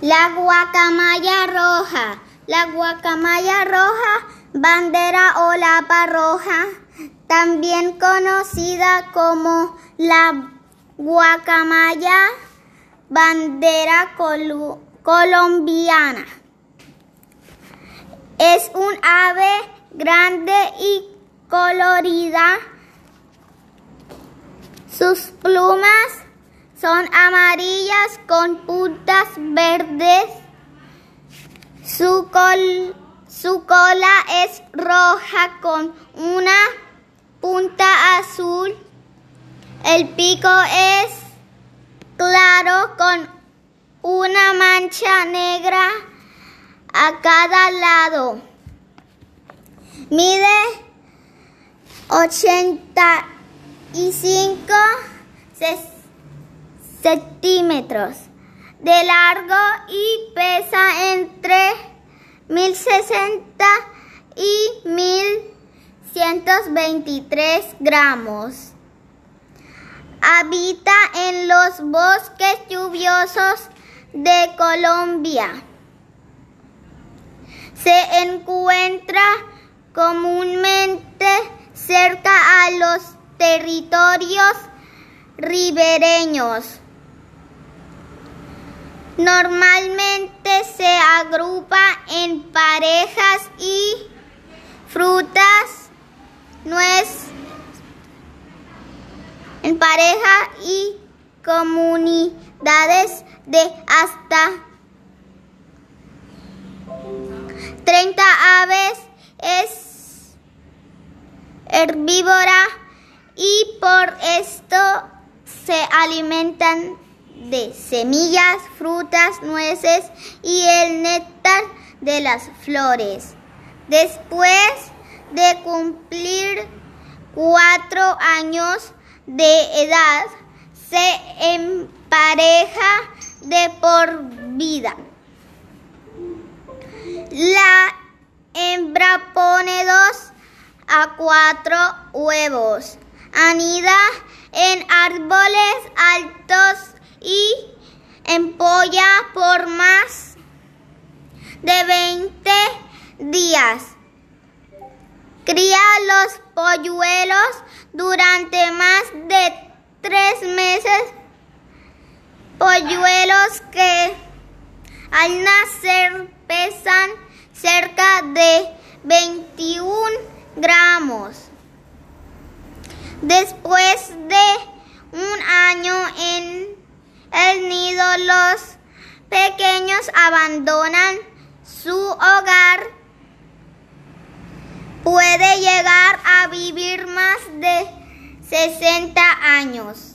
La guacamaya roja. La guacamaya roja, bandera o lapa roja, también conocida como la guacamaya bandera colombiana. Es un ave grande y colorida. Sus plumas son amarillas con verdes. Su, su cola es roja con una punta azul. El pico es claro con una mancha negra a cada lado. Mide 85 centímetros de largo y pesa entre 1060 y 1123 gramos. Habita en los bosques lluviosos de Colombia. Se encuentra comúnmente cerca a los territorios ribereños. Normalmente se agrupa en parejas y frutas, nuez, en pareja y comunidades de hasta 30 aves. Es herbívora y por esto se alimentan de semillas, frutas, nueces y el néctar de las flores. Después de cumplir cuatro años de edad, se empareja de por vida. La hembra pone dos a cuatro huevos. Anida en árboles altos y empolla por más de 20 días. Cría los polluelos durante más de tres meses. Polluelos que al nacer pesan cerca de 21 gramos. Después de un año en el nido, los pequeños abandonan su hogar. Puede llegar a vivir más de 60 años.